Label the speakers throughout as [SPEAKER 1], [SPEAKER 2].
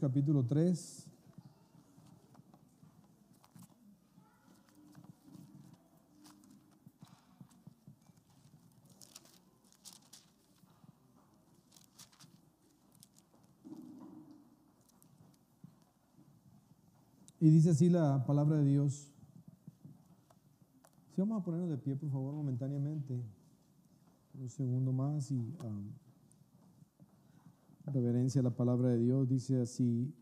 [SPEAKER 1] Capítulo 3. Y dice así la palabra de Dios. Si vamos a ponernos de pie, por favor, momentáneamente. Un segundo más y um, reverencia a la palabra de Dios. Dice así,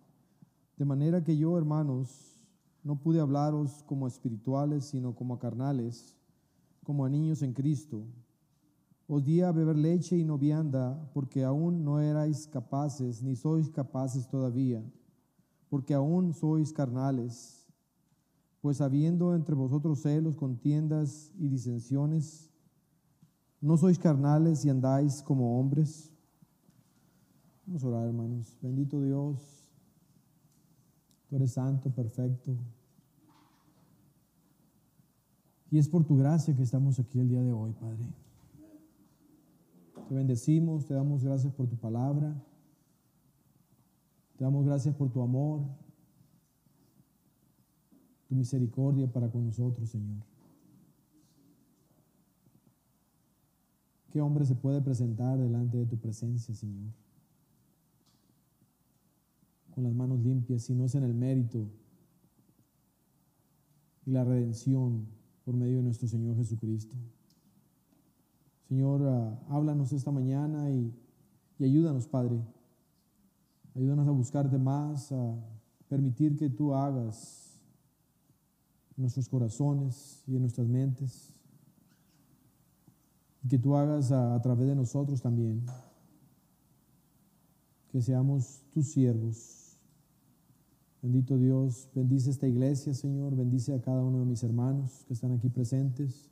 [SPEAKER 1] de manera que yo, hermanos, no pude hablaros como espirituales, sino como carnales, como a niños en Cristo. Os di a beber leche y no vianda, porque aún no erais capaces, ni sois capaces todavía porque aún sois carnales. Pues habiendo entre vosotros celos, contiendas y disensiones, ¿no sois carnales y andáis como hombres? Vamos a orar, hermanos. Bendito Dios, tú eres santo, perfecto. Y es por tu gracia que estamos aquí el día de hoy, Padre. Te bendecimos, te damos gracias por tu palabra. Te damos gracias por tu amor, tu misericordia para con nosotros, Señor. ¿Qué hombre se puede presentar delante de tu presencia, Señor? Con las manos limpias, si no es en el mérito y la redención por medio de nuestro Señor Jesucristo. Señor, ah, háblanos esta mañana y, ayúdanos, Padre Ayúdanos a buscarte más, a permitir que tú hagas en nuestros corazones y en nuestras mentes. Y que tú hagas a través de nosotros también. Que seamos tus siervos. Bendito Dios, bendice esta iglesia, Señor. Bendice a cada uno de mis hermanos que están aquí presentes.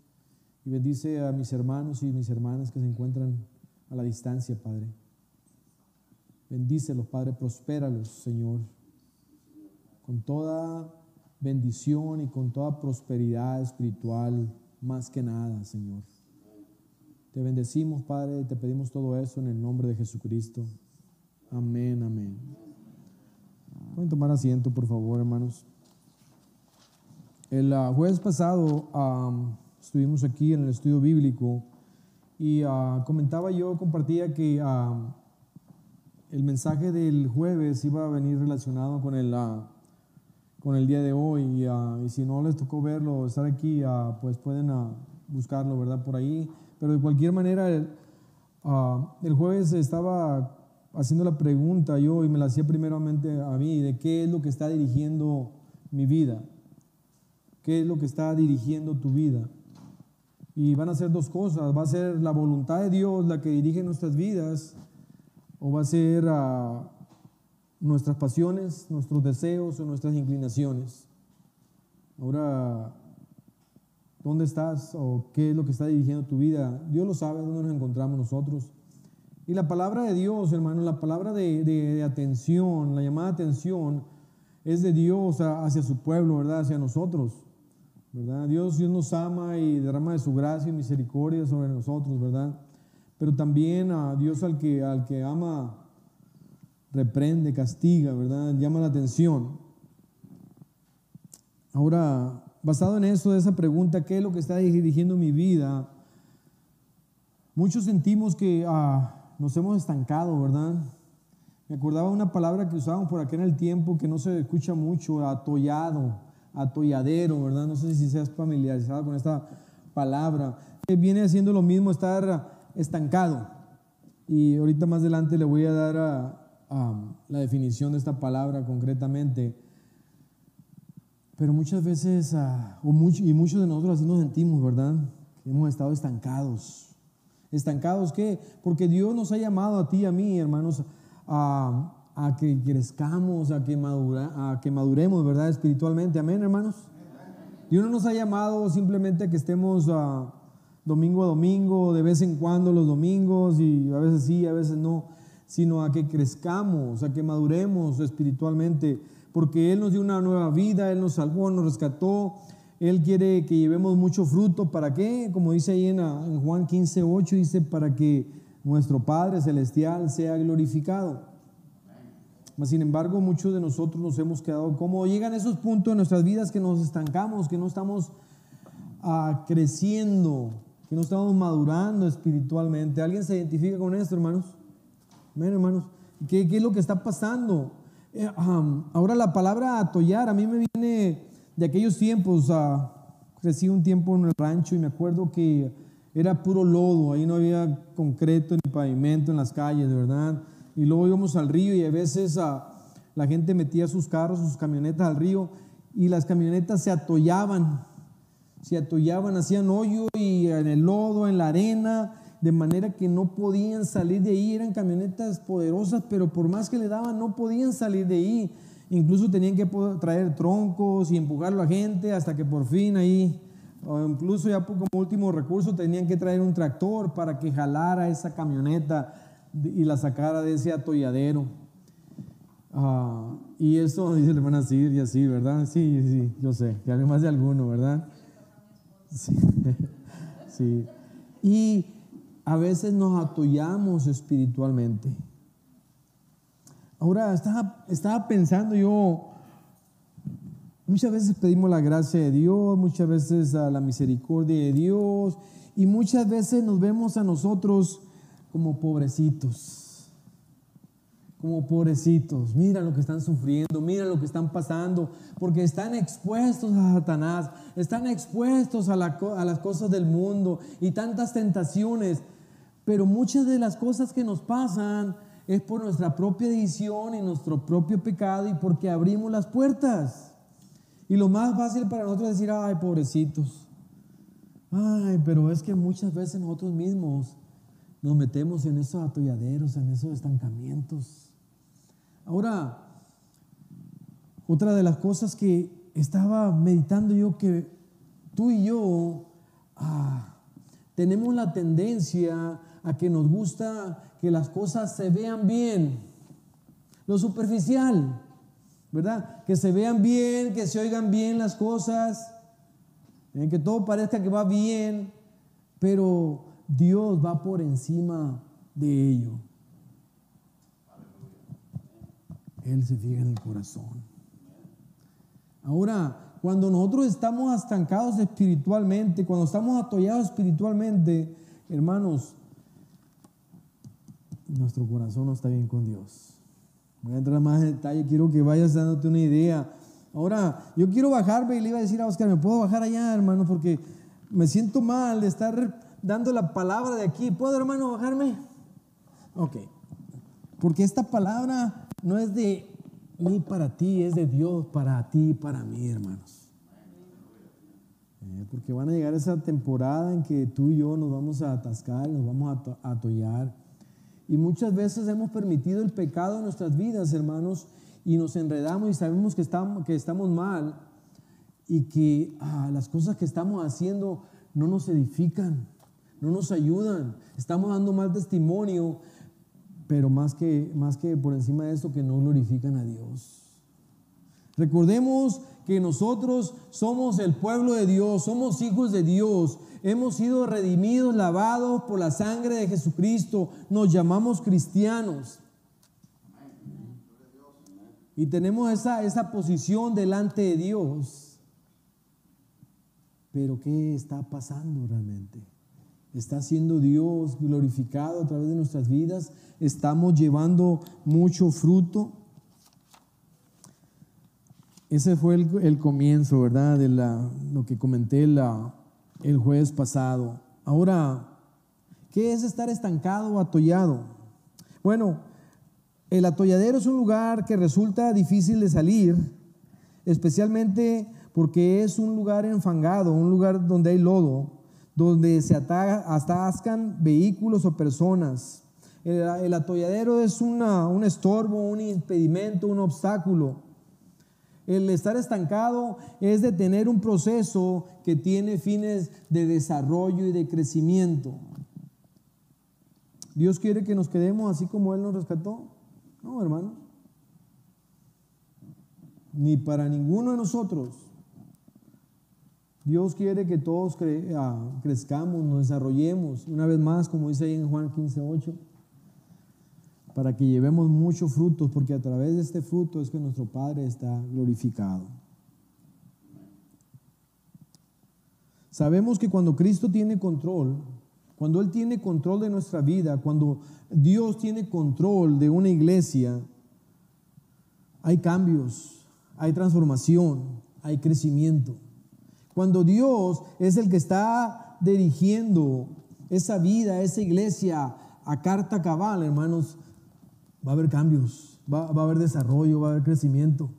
[SPEAKER 1] Y bendice a mis hermanos y mis hermanas que se encuentran a la distancia, Padre. Bendícelos, Padre, prospéralos, Señor, con toda bendición y con toda prosperidad espiritual, más que nada, Señor. Te bendecimos, Padre, te pedimos todo eso en el nombre de Jesucristo. Amén, amén. Pueden tomar asiento, por favor, hermanos. El uh, jueves pasado estuvimos aquí en el estudio bíblico y uh, comentaba yo, compartía que uh, el mensaje del jueves iba a venir relacionado con el, ah, con el día de hoy ah, y, si no les tocó verlo, estar aquí, pues pueden buscarlo, ¿verdad? Por ahí. Pero de cualquier manera, el, el jueves estaba haciendo la pregunta yo y me la hacía primeramente a mí, de qué es lo que está dirigiendo mi vida, qué es lo que está dirigiendo tu vida. Y van a ser dos cosas, va a ser la voluntad de Dios la que dirige nuestras vidas o va a ser ah, nuestras pasiones, nuestros deseos o nuestras inclinaciones. Ahora, ¿dónde estás o qué es lo que está dirigiendo tu vida? Dios lo sabe, dónde nos encontramos nosotros. Y la palabra de Dios, hermano, la palabra de, atención, la llamada atención, es de Dios hacia su pueblo, ¿verdad? Hacia nosotros, ¿verdad? Dios, Dios nos ama y derrama de su gracia y misericordia sobre nosotros, ¿verdad? pero también a Dios al que, al que ama, reprende, castiga, ¿verdad? Llama la atención. Ahora, basado en eso, de esa pregunta, ¿qué es lo que está dirigiendo mi vida? Muchos sentimos que ah, nos hemos estancado, ¿verdad? Me acordaba una palabra que usábamos por aquí en el tiempo que no se escucha mucho, atollado, atolladero, ¿verdad? No sé si seas familiarizado con esta palabra. Viene haciendo lo mismo estar estancado. Y ahorita más adelante le voy a dar la definición de esta palabra concretamente. Pero muchas veces, ah, y muchos de nosotros así nos sentimos, ¿verdad? hemos estado estancados. ¿Estancados qué? Porque Dios nos ha llamado a ti y a mí, hermanos, a, que crezcamos, a que, madura, a que maduremos, ¿verdad? Espiritualmente. Amén, hermanos. Dios no nos ha llamado simplemente a que estemos... a domingo a domingo, de vez en cuando los domingos, y a veces sí, a veces no, sino a que crezcamos, a que maduremos espiritualmente, porque Él nos dio una nueva vida, Él nos salvó, nos rescató, Él quiere que llevemos mucho fruto, ¿para qué? Como dice ahí en, Juan 15, 8, dice, para que nuestro Padre Celestial sea glorificado. Sin embargo, muchos de nosotros nos hemos quedado como llegan esos puntos en nuestras vidas que nos estancamos, que no estamos ah, creciendo, que no estamos madurando espiritualmente. ¿Alguien se identifica con esto, hermanos? Ven, hermanos, ¿qué, es lo que está pasando? Eh, ahora la palabra atollar, a mí me viene de aquellos tiempos, uh, crecí un tiempo en el rancho y me acuerdo que era puro lodo, ahí no había concreto ni pavimento en las calles, de verdad. Y luego íbamos al río y a veces ah, la gente metía sus carros, sus camionetas al río y las camionetas se atollaban se atollaban, hacían hoyo y en el lodo, en la arena, de manera que no podían salir de ahí. Eran camionetas poderosas, pero por más que le daban, no podían salir de ahí. Incluso tenían que traer troncos y empujarlo a gente hasta que por fin ahí, o incluso ya como último recurso, tenían que traer un tractor para que jalara esa camioneta y la sacara de ese atolladero. Ah, y eso dice la hermana y así, ¿verdad? Sí, sí, yo sé, ya más de alguno, ¿verdad? Sí, Y a veces nos atollamos espiritualmente. Ahora, estaba, pensando yo, muchas veces pedimos la gracia de Dios, muchas veces a la misericordia de Dios, y muchas veces nos vemos a nosotros como pobrecitos. Como pobrecitos, mira lo que están sufriendo, mira lo que están pasando, porque están expuestos a Satanás, están expuestos a, las cosas del mundo y tantas tentaciones, pero muchas de las cosas que nos pasan es por nuestra propia decisión y nuestro propio pecado y porque abrimos las puertas. Y lo más fácil para nosotros es decir, ay, pobrecitos, ay, pero es que muchas veces nosotros mismos nos metemos en esos atolladeros, en esos estancamientos. Ahora, otra de las cosas que estaba meditando yo que tú y yo ah, tenemos la tendencia a que nos gusta que las cosas se vean bien, lo superficial, ¿verdad? Que se vean bien, que se oigan bien las cosas, en que todo parezca que va bien, pero Dios va por encima de ello. Él se fija en el corazón. Ahora, cuando nosotros estamos estancados espiritualmente, cuando estamos atollados espiritualmente, hermanos, nuestro corazón no está bien con Dios. Voy a entrar más en detalle, quiero que vayas dándote una idea. Ahora, yo quiero bajarme y le iba a decir a Oscar, ¿me puedo bajar allá, hermano? Porque me siento mal de estar dando la palabra de aquí. ¿Puedo, hermano, bajarme? Ok. Porque esta palabra no es de mí para ti, es de Dios para ti y para mí, hermanos. Eh, porque van a llegar esa temporada en que tú y yo nos vamos a atascar, nos vamos a atollar. Y muchas veces hemos permitido el pecado en nuestras vidas, hermanos, y nos enredamos y sabemos que estamos, que estamos mal y que ah, las cosas que estamos haciendo no nos edifican, no nos ayudan. Estamos dando mal testimonio pero más que, más que por encima de esto, que no glorifican a Dios. Recordemos que nosotros somos el pueblo de Dios, somos hijos de Dios, hemos sido redimidos, lavados por la sangre de Jesucristo, nos llamamos cristianos. Y tenemos esa, esa posición delante de Dios. Pero ¿qué está pasando realmente? ¿Está siendo Dios glorificado a través de nuestras vidas? estamos llevando mucho fruto. Ese fue el, comienzo, ¿verdad? De la, lo que comenté la, el jueves pasado. Ahora, ¿qué es estar estancado o atollado? Bueno, el atolladero es un lugar que resulta difícil de salir, especialmente porque es un lugar enfangado, un lugar donde hay lodo, donde se atascan vehículos o personas. El, atolladero es un estorbo, un impedimento, un obstáculo. El estar estancado es de tener un proceso que tiene fines de desarrollo y de crecimiento. Dios quiere que nos quedemos así como Él nos rescató. No, hermano. Ni para ninguno de nosotros. Dios quiere que todos ah, crezcamos, nos desarrollemos. Una vez más, como dice ahí en Juan 15, 8. Para que llevemos muchos frutos, porque a través de este fruto es que nuestro Padre está glorificado. Sabemos que cuando Cristo tiene control, cuando Él tiene control de nuestra vida, cuando Dios tiene control de una iglesia, hay cambios, hay transformación, hay crecimiento. Cuando Dios es el que está dirigiendo esa vida, esa iglesia a carta cabal, hermanos, va a haber cambios, va, a haber desarrollo, va a haber crecimiento.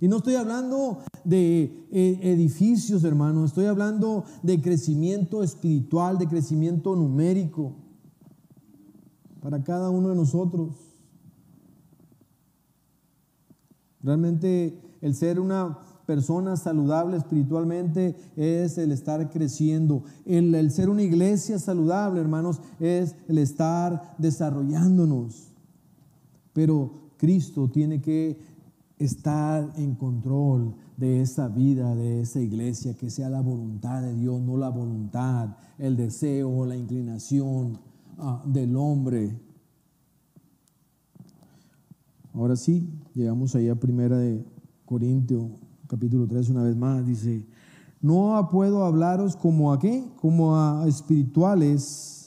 [SPEAKER 1] Y no estoy hablando de eh, edificios, hermanos, estoy hablando de crecimiento espiritual, de crecimiento numérico para cada uno de nosotros. Realmente el ser una persona saludable espiritualmente es el estar creciendo. El, ser una iglesia saludable, hermanos, es el estar desarrollándonos. Pero Cristo tiene que estar en control de esa vida, de esa iglesia, que sea la voluntad de Dios, no la voluntad, el deseo, la inclinación ah, del hombre. Ahora sí, llegamos ahí a primera de Corintios, capítulo 3, una vez más, dice, no puedo hablaros como a qué, como a espirituales,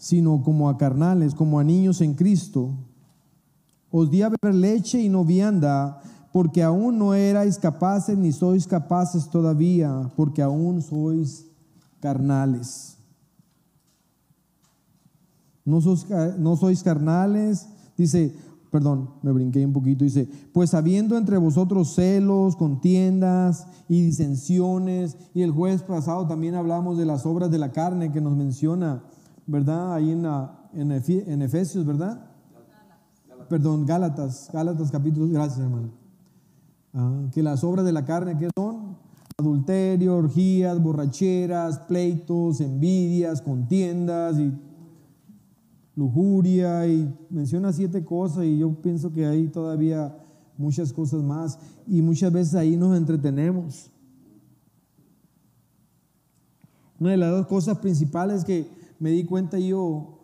[SPEAKER 1] sino como a carnales, como a niños en Cristo os di a beber leche y no vianda, porque aún no erais capaces ni sois capaces todavía, porque aún sois carnales. No sois, no sois carnales, dice, perdón, me brinqué un poquito, dice, pues habiendo entre vosotros celos, contiendas y disensiones, y el jueves pasado también hablamos de las obras de la carne que nos menciona, ¿verdad? Ahí en, en Efesios, ¿verdad? perdón, Gálatas, Gálatas capítulo, gracias hermano. Ah, que las obras de la carne, ¿qué son? Adulterio, orgías, borracheras, pleitos, envidias, contiendas y lujuria y menciona siete cosas y yo pienso que hay todavía muchas cosas más y muchas veces ahí nos entretenemos. Una de las dos cosas principales que me di cuenta yo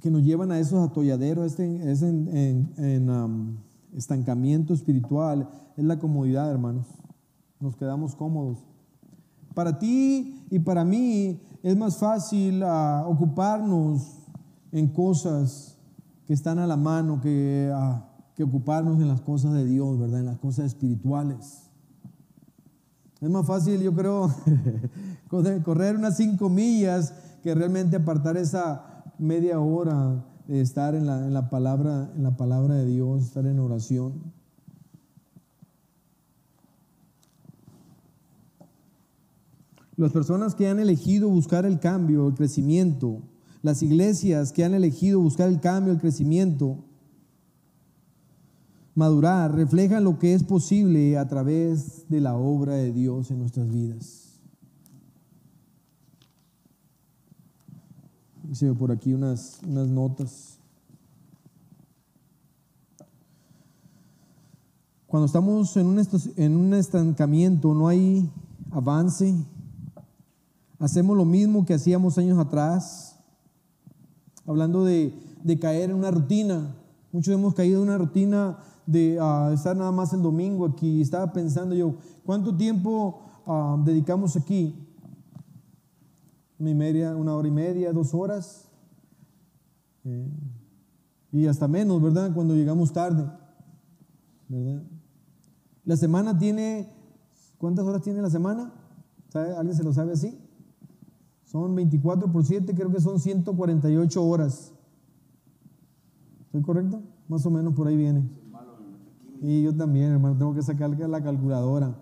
[SPEAKER 1] que nos llevan a esos atolladeros, este, es en, um, estancamiento espiritual, es la comodidad, hermanos. Nos quedamos cómodos. Para ti y para mí es más fácil uh, ocuparnos en cosas que están a la mano que, uh, que ocuparnos en las cosas de Dios, ¿verdad? En las cosas espirituales. Es más fácil, yo creo, correr unas cinco millas que realmente apartar esa media hora de estar en la, en la, palabra, en la palabra de Dios, estar en oración. Las personas que han elegido buscar el cambio, el crecimiento, las iglesias que han elegido buscar el cambio, el crecimiento, madurar, reflejan lo que es posible a través de la obra de Dios en nuestras vidas. Hice por aquí unas, unas notas. Cuando estamos en un, en un estancamiento, no hay avance, hacemos lo mismo que hacíamos años atrás, hablando de, de caer en una rutina. Muchos hemos caído en una rutina de ah, estar nada más el domingo aquí. Estaba pensando yo, ¿cuánto tiempo ah, dedicamos aquí? una, y media, una hora y media, dos horas. Eh, y hasta menos, ¿verdad? Cuando llegamos tarde. ¿Verdad? La semana tiene, ¿cuántas horas tiene la semana? ¿Alguien se lo sabe así? Son 24 por 7, creo que son 148 horas. ¿Estoy correcto? Más o menos por ahí viene. Y yo también, hermano, tengo que sacar la calculadora.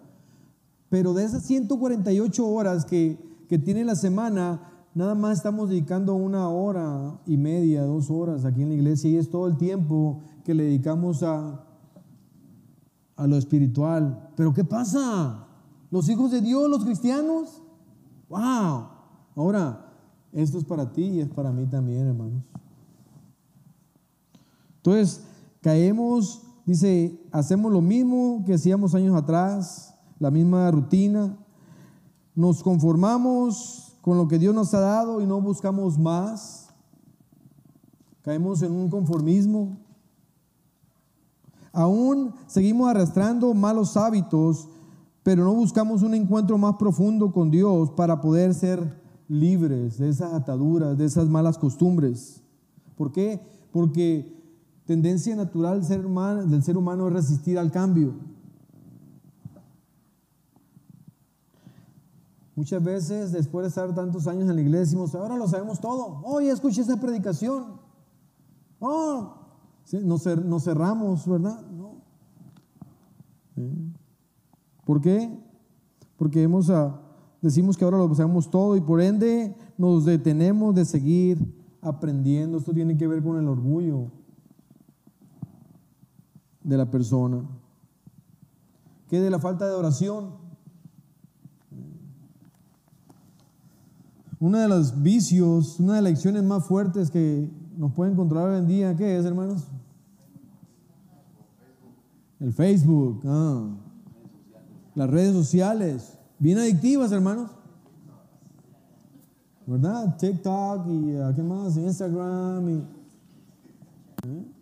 [SPEAKER 1] Pero de esas 148 horas que que tiene la semana, nada más estamos dedicando una hora y media, dos horas aquí en la iglesia y es todo el tiempo que le dedicamos a, a lo espiritual. Pero ¿qué pasa? Los hijos de Dios, los cristianos, wow. Ahora, esto es para ti y es para mí también, hermanos. Entonces, caemos, dice, hacemos lo mismo que hacíamos años atrás, la misma rutina, nos conformamos con lo que Dios nos ha dado y no buscamos más. Caemos en un conformismo. Aún seguimos arrastrando malos hábitos, pero no buscamos un encuentro más profundo con Dios para poder ser libres de esas ataduras, de esas malas costumbres. ¿Por qué? Porque tendencia natural del ser humano, es resistir al cambio. Muchas veces, después de estar tantos años en la iglesia, decimos, ahora lo sabemos todo. Oh, escuché esa predicación. Oh, nos, cerramos, ¿verdad? No. ¿Por qué? Porque ah, decimos que ahora lo sabemos todo y por ende nos detenemos de seguir aprendiendo. Esto tiene que ver con el orgullo de la persona. ¿Qué de la falta de oración? Uno de los vicios, una de las lecciones más fuertes que nos pueden controlar hoy en día, ¿qué es, hermanos? El Facebook, ah. las redes sociales, bien adictivas, hermanos. ¿Verdad? TikTok y ah, ¿qué más? Instagram y... ¿eh?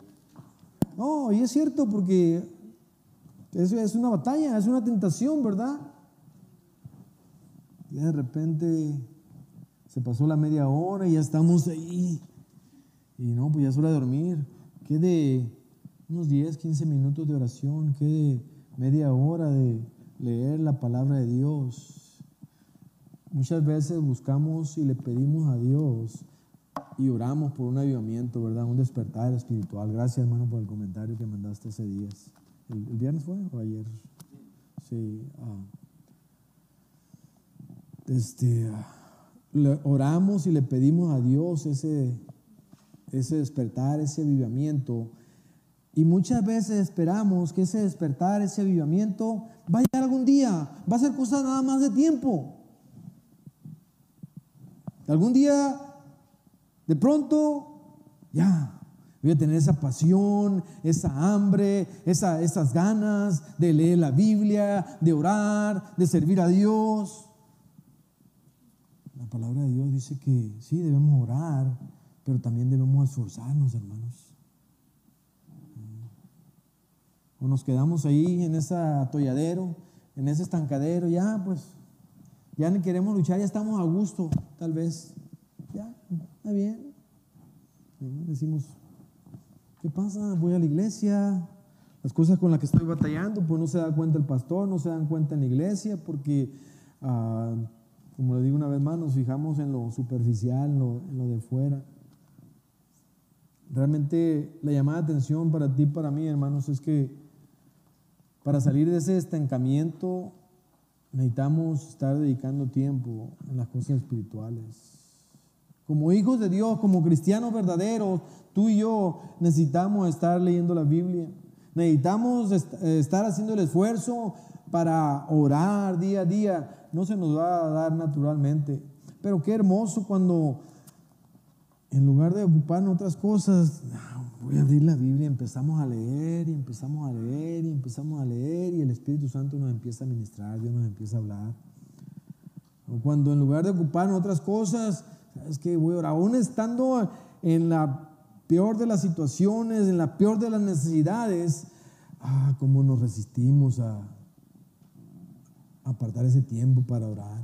[SPEAKER 1] No, y es cierto porque eso es una batalla, es una tentación, ¿verdad? Y de repente se pasó la media hora y ya estamos ahí. Y no, pues ya es hora de dormir. ¿Qué de unos 10, 15 minutos de oración? ¿Qué de media hora de leer la palabra de Dios? Muchas veces buscamos y le pedimos a Dios y oramos por un avivamiento, ¿verdad? Un despertar espiritual. Gracias, hermano, por el comentario que mandaste ese día. ¿El, viernes fue o ayer? Sí. Ah. Este. Ah, oramos y le pedimos a Dios ese, ese despertar, ese avivamiento. Y muchas veces esperamos que ese despertar, ese avivamiento, va a llegar algún día, va a ser cosa nada más de tiempo. Algún día, de pronto, ya, voy a tener esa pasión, esa hambre, esa, esas ganas de leer la Biblia, de orar, de servir a Dios. La palabra de Dios dice que sí, debemos orar, pero también debemos esforzarnos, hermanos. O nos quedamos ahí en ese atolladero, en ese estancadero, ya pues, ya no queremos luchar, ya estamos a gusto, tal vez. Está bien. Decimos, ¿qué pasa? Voy a la iglesia, las cosas con las que estoy batallando, pues no se da cuenta el pastor, no se dan cuenta en la iglesia, porque uh, como le digo una vez más, nos fijamos en lo superficial, en lo, de fuera. Realmente la llamada de atención para ti, para mí, hermanos, es que para salir de ese estancamiento necesitamos estar dedicando tiempo en las cosas espirituales. Como hijos de Dios, como cristianos verdaderos, tú y yo necesitamos estar leyendo la Biblia. Necesitamos estar haciendo el esfuerzo para orar día a día no se nos va a dar naturalmente. Pero qué hermoso cuando en lugar de ocuparnos otras cosas, voy a abrir la Biblia, empezamos a leer y empezamos a leer y empezamos a leer y el Espíritu Santo nos empieza a ministrar, Dios nos empieza a hablar. Cuando en lugar de ocuparnos otras cosas, es que voy a orar, aún estando en la peor de las situaciones, en la peor de las necesidades, ah, cómo nos resistimos a, apartar ese tiempo para orar.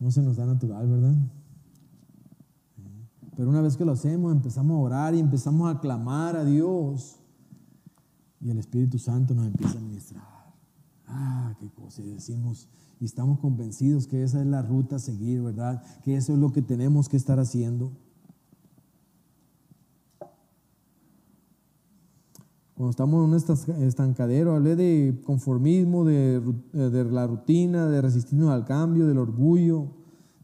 [SPEAKER 1] No se nos da natural, ¿verdad? Pero una vez que lo hacemos, empezamos a orar y empezamos a clamar a Dios. Y el Espíritu Santo nos empieza a ministrar. Ah, qué cosa. Y decimos, y estamos convencidos que esa es la ruta a seguir, ¿verdad? Que eso es lo que tenemos que estar haciendo. Cuando estamos en un estancadero, hablé de conformismo, de, eh, de, la rutina, de resistirnos al cambio, del orgullo,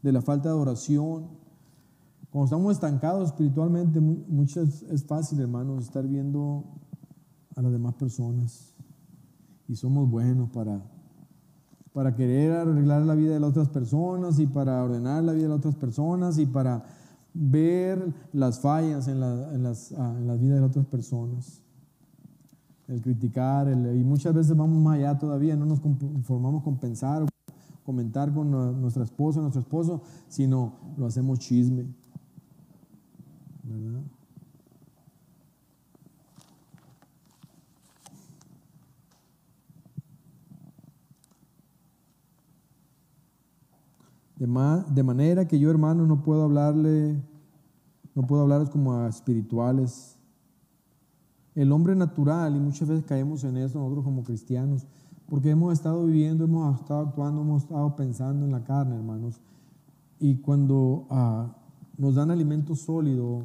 [SPEAKER 1] de la falta de oración. Cuando estamos estancados espiritualmente, mucho es, fácil, hermanos, estar viendo a las demás personas. Y somos buenos para, para querer arreglar la vida de las otras personas y para ordenar la vida de las otras personas y para ver las fallas en, en, las, ah, en la vida de las otras personas el criticar, y muchas veces vamos más allá todavía, no nos conformamos con pensar comentar con nuestra esposa, nuestro esposo, sino lo hacemos chisme. ¿Verdad? De, manera que yo, hermano, no puedo hablarle, no puedo hablarles como a espirituales. El hombre natural, y muchas veces caemos en eso nosotros como cristianos, porque hemos estado viviendo, hemos estado actuando, hemos estado pensando en la carne, hermanos. Y cuando ah, nos dan alimento sólido,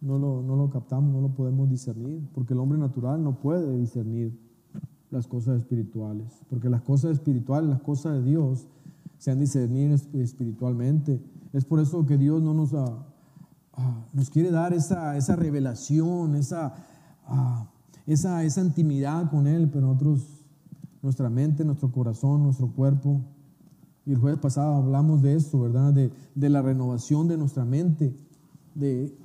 [SPEAKER 1] no lo, no lo captamos, no lo podemos discernir, porque el hombre natural no puede discernir las cosas espirituales, porque las cosas espirituales, las cosas de Dios, se han discernir espiritualmente. Es por eso que Dios no nos, ah, ah, nos quiere dar esa, esa revelación, esa, esa, esa intimidad con Él, pero nosotros nuestra mente, nuestro corazón, nuestro cuerpo. Y el jueves pasado hablamos de esto, ¿verdad? De, la renovación de nuestra mente, de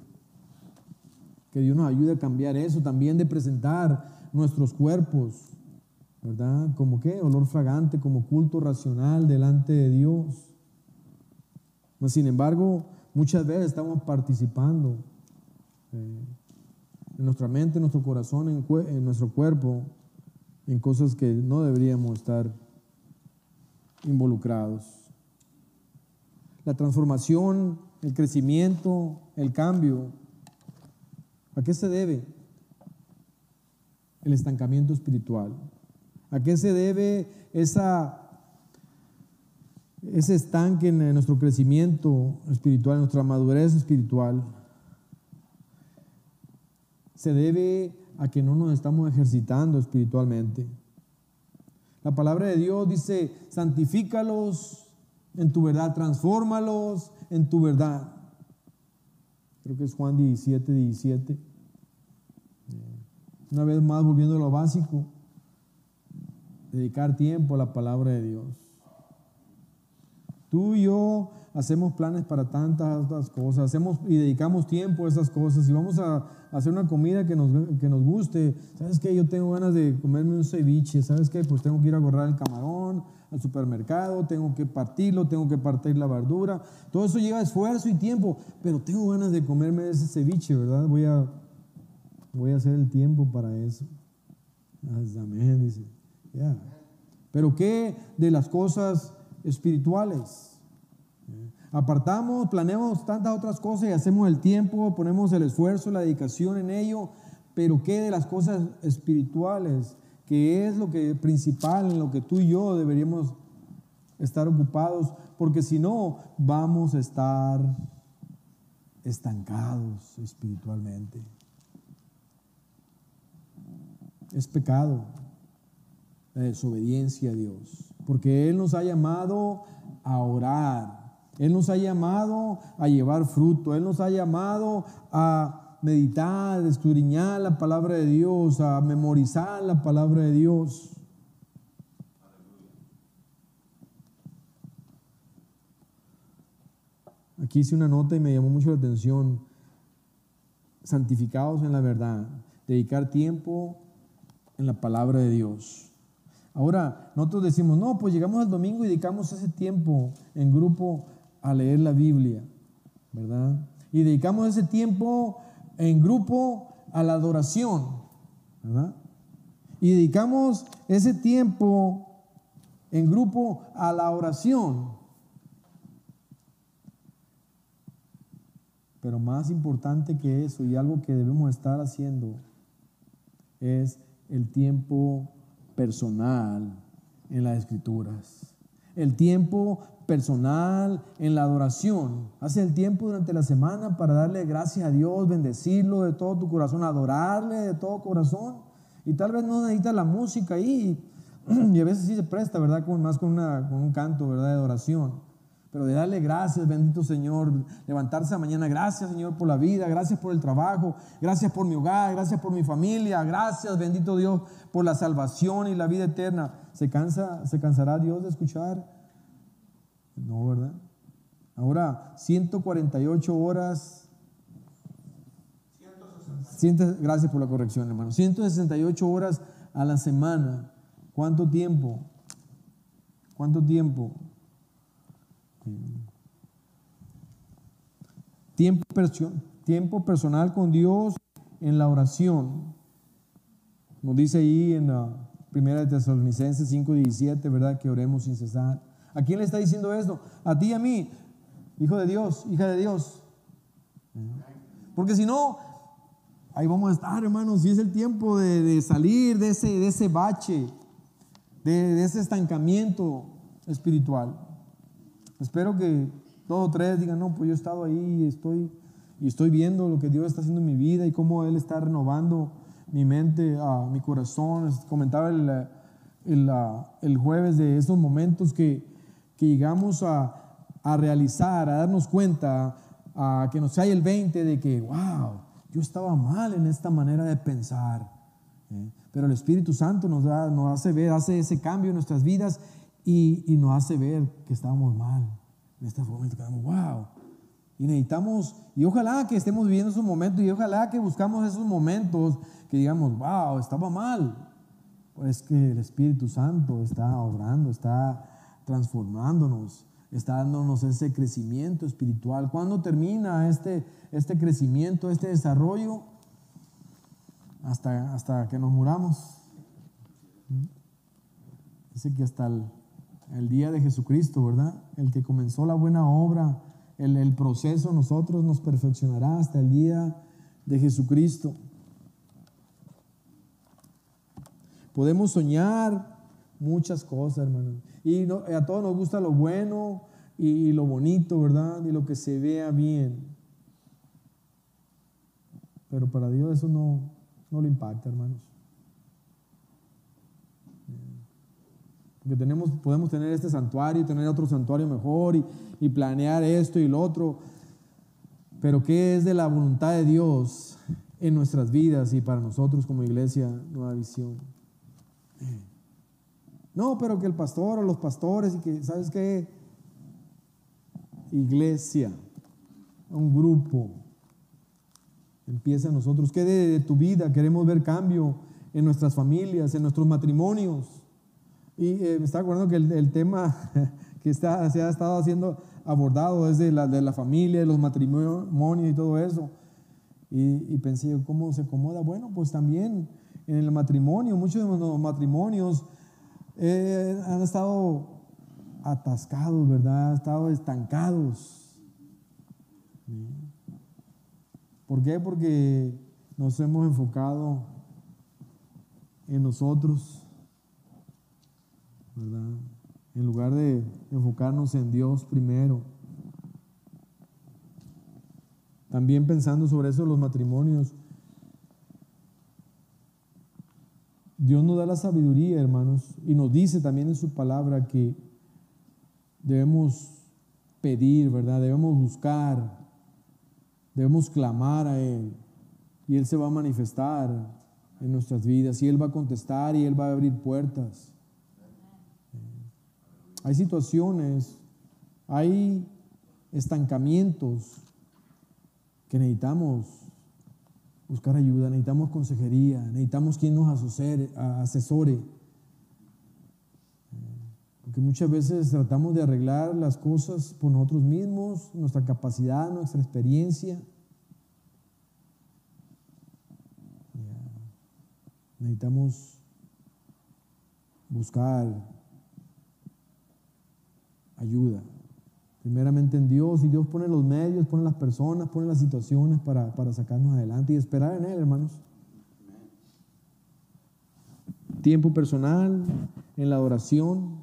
[SPEAKER 1] que Dios nos ayude a cambiar eso, también de presentar nuestros cuerpos, ¿verdad? Como qué, olor fragante, como culto racional delante de Dios. sin embargo, muchas veces estamos participando eh, en nuestra mente, en nuestro corazón, en nuestro cuerpo, en cosas que no deberíamos estar involucrados. La transformación, el crecimiento, el cambio, ¿a qué se debe? El estancamiento espiritual. ¿A qué se debe esa, ese estanque en nuestro crecimiento espiritual, en nuestra madurez espiritual? Se debe a que no nos estamos ejercitando espiritualmente. La palabra de Dios dice, santifícalos en tu verdad, transfórmalos en tu verdad. Creo que es Juan 17, 17. Una vez más, volviendo a lo básico, dedicar tiempo a la palabra de Dios. Tú y yo hacemos planes para tantas cosas, hacemos y dedicamos tiempo a esas cosas y vamos a hacer una comida que nos, que nos guste. ¿Sabes qué? Yo tengo ganas de comerme un ceviche, ¿sabes qué? Pues tengo que ir a agarrar el camarón al supermercado, tengo que partirlo, tengo que partir la verdura. Todo eso lleva esfuerzo y tiempo, pero tengo ganas de comerme ese ceviche, ¿verdad? Voy a, voy a hacer el tiempo para eso. Amén, dice. Pero ¿qué de las cosas espirituales? Apartamos, planeamos tantas otras cosas y hacemos el tiempo, ponemos el esfuerzo, la dedicación en ello, pero ¿qué de las cosas espirituales? ¿Qué es lo que principal en lo que tú y yo deberíamos estar ocupados? Porque si no, vamos a estar estancados espiritualmente. Es pecado la desobediencia a Dios, porque Él nos ha llamado a orar él nos ha llamado a llevar fruto. Él nos ha llamado a meditar, a escudriñar la palabra de Dios, a memorizar la palabra de Dios. Aquí hice una nota y me llamó mucho la atención. Santificados en la verdad. Dedicar tiempo en la palabra de Dios. Ahora, nosotros decimos, no, pues llegamos al domingo y dedicamos ese tiempo en grupo a leer la Biblia, ¿verdad? Y dedicamos ese tiempo en grupo a la adoración, ¿verdad? Y dedicamos ese tiempo en grupo a la oración. Pero más importante que eso y algo que debemos estar haciendo es el tiempo personal en las escrituras. El tiempo personal, en la adoración. Hace el tiempo durante la semana para darle gracias a Dios, bendecirlo de todo tu corazón, adorarle de todo corazón. Y tal vez no necesitas la música ahí. Y a veces sí se presta, ¿verdad? Con, más con, una, con un canto, ¿verdad? De adoración. Pero de darle gracias, bendito Señor, levantarse mañana, gracias Señor por la vida, gracias por el trabajo, gracias por mi hogar, gracias por mi familia, gracias bendito Dios por la salvación y la vida eterna. ¿Se, cansa, se cansará Dios de escuchar no, ¿verdad? Ahora, 148 horas. gracias por la corrección, hermano. 168 horas a la semana. ¿Cuánto tiempo? ¿Cuánto tiempo? Tiempo, tiempo personal con Dios en la oración. Nos dice ahí en la primera de Tesalonicenses 5:17, ¿verdad? Que oremos sin cesar. ¿A quién le está diciendo esto? A ti y a mí, hijo de Dios, hija de Dios. Porque si no, ahí vamos a estar, hermanos, y es el tiempo de, salir de ese, de ese bache, de, ese estancamiento espiritual. Espero que todos tres digan, no, pues yo he estado ahí estoy, y estoy viendo lo que Dios está haciendo en mi vida y cómo Él está renovando mi mente, a mi corazón. Comentaba el, el, jueves de esos momentos que, que llegamos a, a, realizar, a darnos cuenta, a que nos cae el 20 de que, wow, yo estaba mal en esta manera de pensar. ¿eh? Pero el Espíritu Santo nos, da, nos hace ver, hace ese cambio en nuestras vidas y, nos hace ver que estábamos mal. En este momento quedamos, wow. Y necesitamos, y ojalá que estemos viviendo esos momentos, y ojalá que buscamos esos momentos que digamos, wow, estaba mal. Pues que el Espíritu Santo está obrando, está transformándonos, está dándonos ese crecimiento espiritual. ¿Cuándo termina este, este crecimiento, este desarrollo? Hasta, hasta que nos muramos. Dice que hasta el, día de Jesucristo, ¿verdad? El que comenzó la buena obra, el, el proceso nosotros nos perfeccionará hasta el día de Jesucristo. Podemos soñar muchas cosas, hermano. Y a todos nos gusta lo bueno y, lo bonito, ¿verdad? Y lo que se vea bien. Pero para Dios eso no, no le impacta, hermanos. Porque tenemos, podemos tener este santuario y tener otro santuario mejor y, planear esto y lo otro. Pero ¿qué es de la voluntad de Dios en nuestras vidas y para nosotros como iglesia Nueva Visión? No, pero que el pastor o los pastores y que, ¿sabes qué? Iglesia, un grupo, empieza nosotros. ¿Qué de, tu vida? Queremos ver cambio en nuestras familias, en nuestros matrimonios. Y eh, me está acordando que el, tema que está, se ha estado haciendo abordado es de la, de la familia, de los matrimonios y todo eso. Y, y pensé, ¿cómo se acomoda? Bueno, pues también en el matrimonio, muchos de los matrimonios eh, han estado atascados, ¿verdad? Han estado estancados. ¿Por qué? Porque nos hemos enfocado en nosotros, En lugar de enfocarnos en Dios primero. También pensando sobre eso los matrimonios. Dios nos da la sabiduría, hermanos, y nos dice también en su palabra que debemos pedir, ¿verdad? Debemos buscar, debemos clamar a Él, y Él se va a manifestar en nuestras vidas, y Él va a contestar, y Él va a abrir puertas. Hay situaciones, hay estancamientos que necesitamos buscar ayuda, necesitamos consejería, necesitamos quien nos asesore. Porque muchas veces tratamos de arreglar las cosas por nosotros mismos, nuestra capacidad, nuestra experiencia. Necesitamos buscar ayuda primeramente en Dios y Dios pone los medios, pone las personas, pone las situaciones para, sacarnos adelante y esperar en Él, hermanos. Tiempo personal, en la adoración.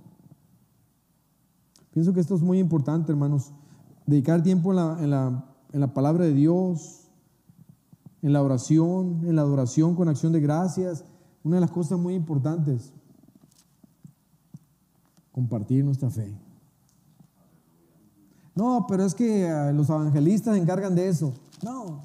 [SPEAKER 1] Pienso que esto es muy importante, hermanos. Dedicar tiempo en la, en la, en la palabra de Dios, en la oración, en la adoración con acción de gracias. Una de las cosas muy importantes, compartir nuestra fe. No, pero es que eh, los evangelistas se encargan de eso. No.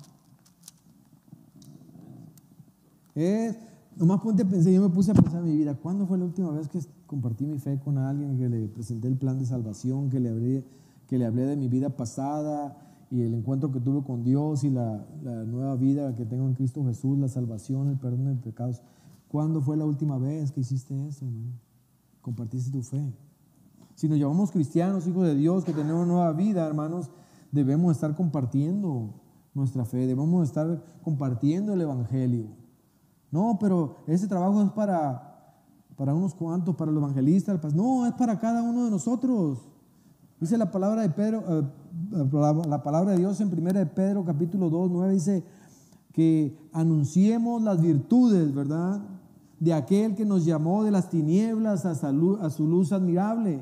[SPEAKER 1] Es, nomás ponte a pensar, yo me puse a pensar en mi vida, ¿cuándo fue la última vez que compartí mi fe con alguien, que le presenté el plan de salvación, que le hablé, que le hablé de mi vida pasada y el encuentro que tuve con Dios y la, nueva vida que tengo en Cristo Jesús, la salvación, el perdón de pecados? ¿Cuándo fue la última vez que hiciste eso? Compartiste tu fe. Si nos llamamos cristianos, hijos de Dios, que tenemos nueva vida, hermanos, debemos estar compartiendo nuestra fe, debemos estar compartiendo el Evangelio. No, pero ese trabajo es para, para unos cuantos, para los evangelistas. No, es para cada uno de nosotros. Dice la palabra de Pedro, eh, la palabra de Dios en 1 de Pedro capítulo 2, 9 dice que anunciemos las virtudes, ¿verdad? De aquel que nos llamó de las tinieblas a su luz admirable.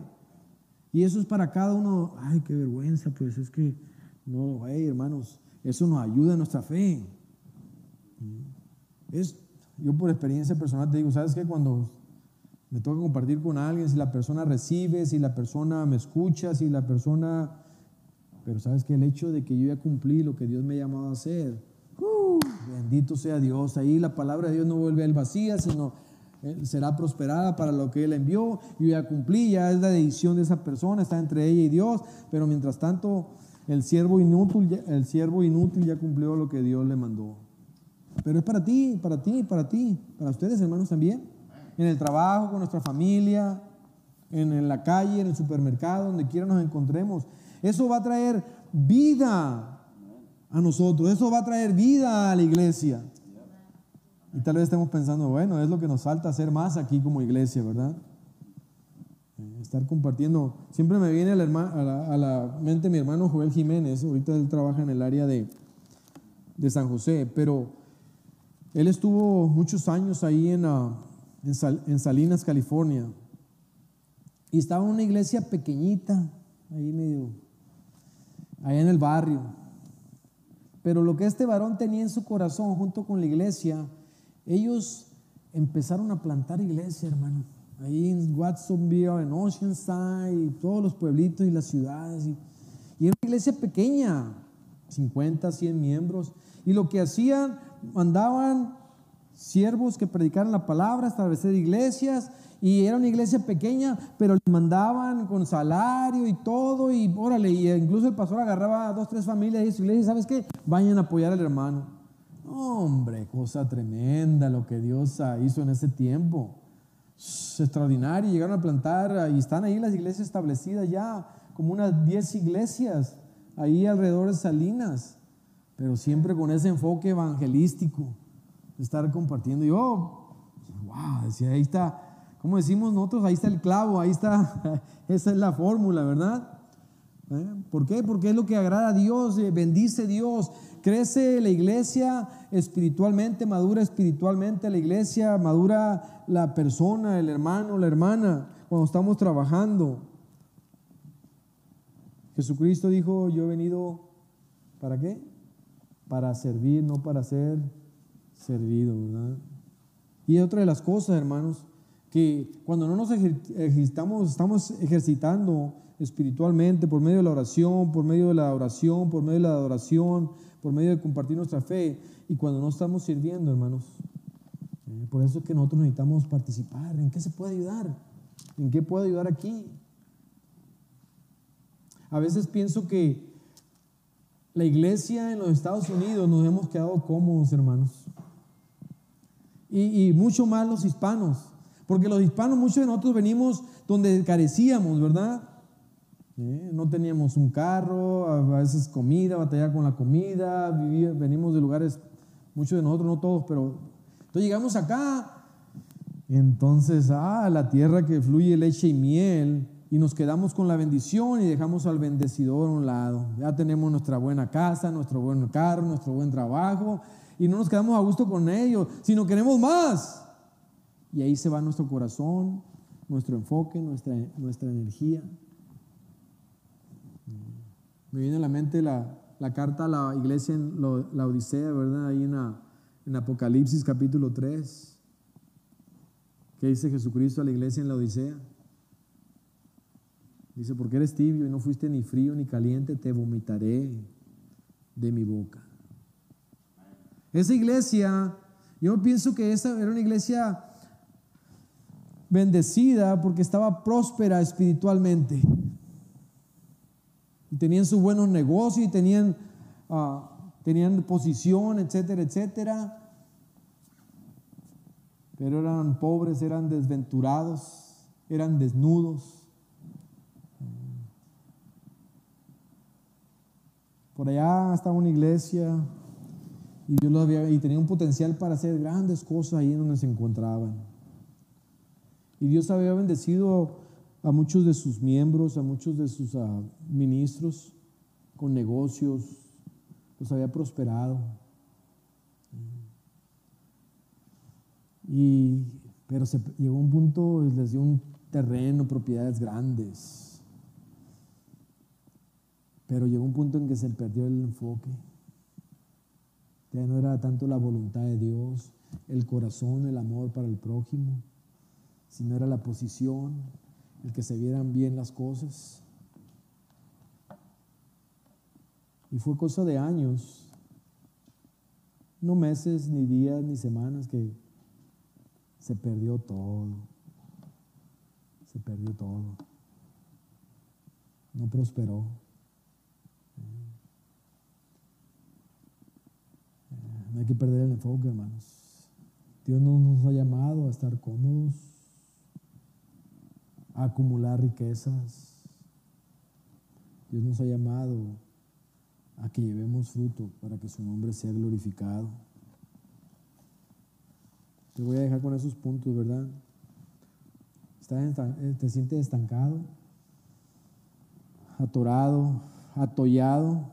[SPEAKER 1] Y eso es para cada uno. Ay, qué vergüenza, pues es que, no, hey, hermanos, eso nos ayuda en nuestra fe. Es, yo por experiencia personal te digo, ¿sabes qué? Cuando me toca compartir con alguien, si la persona recibe, si la persona me escucha, si la persona... Pero sabes que el hecho de que yo ya cumplí lo que Dios me ha llamado a hacer, uh, bendito sea Dios, ahí la palabra de Dios no vuelve al vacía, sino será prosperada para lo que Él envió. Yo ya cumplí, ya es la decisión de esa persona, está entre ella y Dios, pero mientras tanto el siervo inútil, el siervo inútil ya cumplió lo que Dios le mandó. Pero es para ti, para ti, para ti, para ustedes hermanos también en el trabajo, con nuestra familia, en, la calle, en el supermercado, donde quiera nos encontremos. Eso va a traer vida a nosotros, eso va a traer vida a la iglesia. Y tal vez estemos pensando, bueno, es lo que nos falta hacer más aquí como iglesia, ¿verdad? Eh, estar compartiendo. Siempre me viene a la, mente mi hermano Joel Jiménez, ahorita él trabaja en el área de, de San José, pero él estuvo muchos años ahí en, en, Salinas, California. Y estaba una iglesia pequeñita, ahí medio, allá en el barrio. Pero lo que este varón tenía en su corazón junto con la iglesia, ellos empezaron a plantar iglesia, hermano. Ahí en Watsonville, en Oceanside, todos los pueblitos y las ciudades. Y, y era una iglesia pequeña, 50, 100 miembros. Y lo que hacían, mandaban siervos que predicaran la palabra, establecer iglesias, y era una iglesia pequeña, pero le mandaban con salario y todo, y órale, y incluso el pastor agarraba a dos, tres familias de su iglesia, ¿sabes qué? Vayan a apoyar al hermano. Hombre, cosa tremenda lo que Dios hizo en ese tiempo. Extraordinario, llegaron a plantar, y están ahí las iglesias establecidas ya, como unas 10 iglesias, ahí alrededor de Salinas, pero siempre con ese enfoque evangelístico estar compartiendo. Yo, wow, decía, ahí está, como decimos nosotros, ahí está el clavo, ahí está, esa es la fórmula, ¿verdad? ¿Eh? ¿Por qué? Porque es lo que agrada a Dios, eh, bendice Dios, crece la iglesia espiritualmente, madura espiritualmente la iglesia, madura la persona, el hermano, la hermana, cuando estamos trabajando. Jesucristo dijo, yo he venido, ¿para qué? Para servir, no para ser servido. Y otra de las cosas, hermanos, que cuando no nos ejercitamos, estamos ejercitando espiritualmente por medio de la oración, por medio de la oración, por medio de la adoración, por medio de compartir nuestra fe, y cuando no estamos sirviendo, hermanos. Eh, por eso es que nosotros necesitamos participar. ¿En qué se puede ayudar? ¿En qué puedo ayudar aquí? A veces pienso que la iglesia en los Estados Unidos nos hemos quedado cómodos, hermanos y, mucho más los hispanos. Porque los hispanos, muchos de nosotros venimos donde carecíamos, ¿verdad? ¿Eh? No teníamos un carro, a veces comida, batallar con la comida, venimos de lugares, muchos de nosotros, no todos, pero entonces llegamos acá. Entonces, ah, la tierra que fluye leche y miel, y nos quedamos con la bendición y dejamos al bendecidor a un lado. Ya tenemos nuestra buena casa, nuestro buen carro, nuestro buen trabajo, y no nos quedamos a gusto con ellos, sino queremos más. Y ahí se va nuestro corazón, nuestro enfoque, nuestra, nuestra energía. Me viene a la mente la, carta a la iglesia en la Odisea, ¿verdad? Ahí en, en Apocalipsis capítulo 3. ¿Qué dice Jesucristo a la iglesia en la Odisea? Dice, porque eres tibio y no fuiste ni frío ni caliente, te vomitaré de mi boca. Esa iglesia, yo pienso que esa era una iglesia bendecida porque estaba próspera espiritualmente. Y tenían sus buenos negocios y tenían, ah, tenían posición, etcétera, etcétera. Pero eran pobres, eran desventurados, eran desnudos. Por allá estaba una iglesia y Dios los había, y tenía un potencial para hacer grandes cosas ahí donde se encontraban. Y Dios había bendecido a muchos de sus miembros, a muchos de sus ah, ministros con negocios, los había prosperado. Y, pero se llegó un punto, les dio un terreno, propiedades grandes. Pero llegó un punto en que se perdió el enfoque. Ya no era tanto la voluntad de Dios, el corazón, el amor para el prójimo, sino era la posición, el que se vieran bien las cosas. Y fue cosa de años, no meses, ni días, ni semanas, que se perdió todo. Se perdió todo. No prosperó. No hay que perder el enfoque, hermanos. Dios no nos ha llamado a estar cómodos, acumular riquezas. Dios nos ha llamado a que llevemos fruto para que su nombre sea glorificado. Te voy a dejar con esos puntos, ¿verdad? Eh, ¿Te sientes estancado? ¿Atorado? ¿Atollado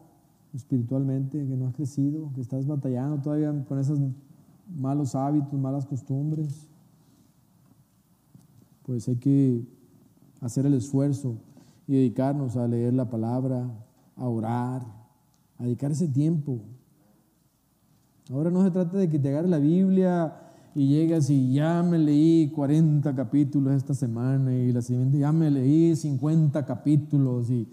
[SPEAKER 1] espiritualmente? ¿Que no has crecido? ¿Que estás batallando todavía con esos malos hábitos, malas costumbres? Pues hay que hacer el esfuerzo y dedicarnos a leer la palabra, a orar, a dedicar ese tiempo. Ahora no se trata de que te agarre la Biblia y llegas y ya me leí 40 capítulos esta semana y la siguiente ya me leí 50 capítulos y,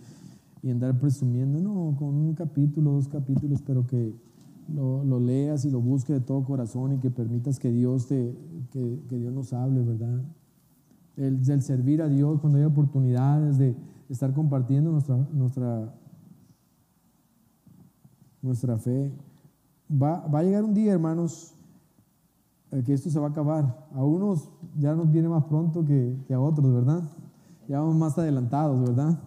[SPEAKER 1] y andar presumiendo, no, con un capítulo, dos capítulos, pero que lo, leas y lo busques de todo corazón y que permitas que Dios, te, que, Dios nos hable, ¿verdad? El, el, servir a Dios cuando hay oportunidades de estar compartiendo nuestra, nuestra, nuestra fe. Va, va a llegar un día, hermanos, que esto se va a acabar. A unos ya nos viene más pronto que, a otros, ¿verdad? Ya vamos más adelantados, ¿verdad?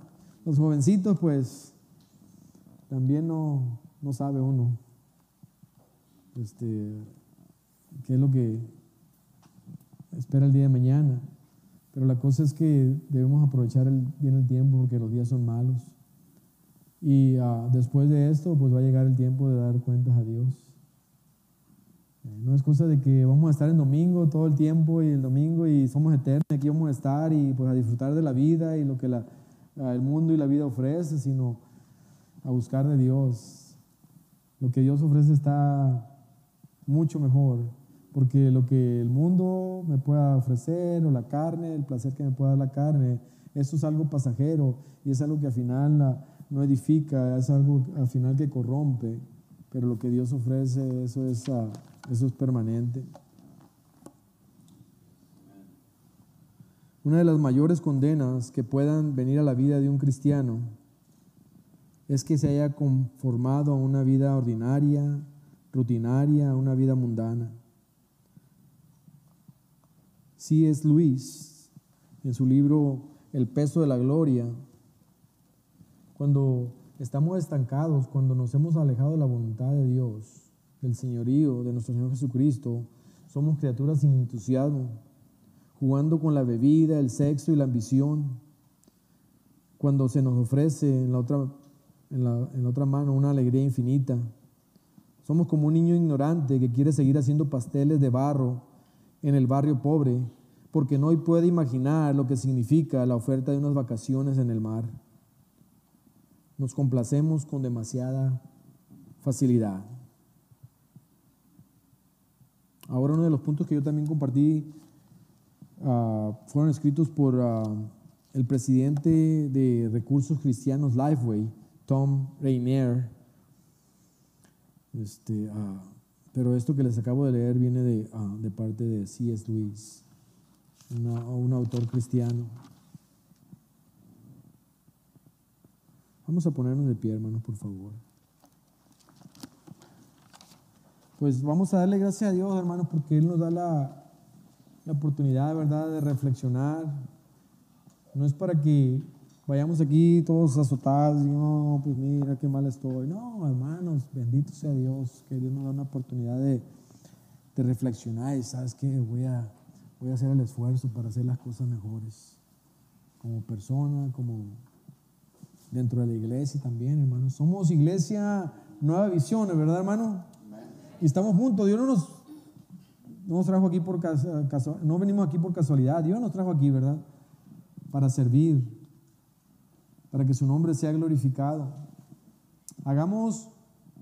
[SPEAKER 1] Los jovencitos, pues, también no, no sabe uno este, qué es lo que espera el día de mañana. Pero la cosa es que debemos aprovechar el, bien el tiempo porque los días son malos. Y ah, después de esto, pues va a llegar el tiempo de dar cuentas a Dios. No es cosa de que vamos a estar en domingo todo el tiempo y el domingo y somos eternos, aquí vamos a estar y pues a disfrutar de la vida y lo que la, el mundo y la vida ofrece, sino a buscar de Dios. Lo que Dios ofrece está mucho mejor, porque lo que el mundo me pueda ofrecer o la carne, el placer que me pueda dar la carne, eso es algo pasajero y es algo que al final no edifica, es algo al final que corrompe, pero lo que Dios ofrece, eso es... Uh, eso es permanente. Una de las mayores condenas que puedan venir a la vida de un cristiano es que se haya conformado a una vida ordinaria, rutinaria, a una vida mundana. Si es Luis, en su libro El peso de la gloria, cuando estamos estancados, cuando nos hemos alejado de la voluntad de Dios, del señorío de nuestro Señor Jesucristo, somos criaturas sin entusiasmo, jugando con la bebida, el sexo y la ambición. Cuando se nos ofrece en la otra, en la otra mano una alegría infinita. Somos como un niño ignorante que quiere seguir haciendo pasteles de barro en el barrio pobre, porque no puede imaginar lo que significa la oferta de unas vacaciones en el mar. Nos complacemos con demasiada facilidad. Ahora uno de los puntos que yo también compartí ah, fueron escritos por ah, el presidente de Recursos Cristianos Lifeway, Tom Rainier. Este, ah, pero esto que les acabo de leer viene de, de parte de C.S. Lewis, un autor cristiano. Vamos a ponernos de pie, hermanos, por favor. pues vamos a darle gracias a Dios, hermano, porque Él nos da la, la oportunidad, ¿verdad?, de reflexionar. No es para que vayamos aquí todos azotados y no, pues mira qué mal estoy. No, hermanos, bendito sea Dios, que Dios nos da una oportunidad de, de reflexionar y sabes que voy a, voy a hacer el esfuerzo para hacer las cosas mejores, como persona, como dentro de la iglesia también, hermanos. Somos iglesia Nueva Visión, ¿verdad, hermano? Y estamos juntos. Dios no nos, no nos trajo aquí por casualidad, no venimos aquí por casualidad. Dios nos trajo aquí, ¿verdad? Para servir, para que su nombre sea glorificado. Hagamos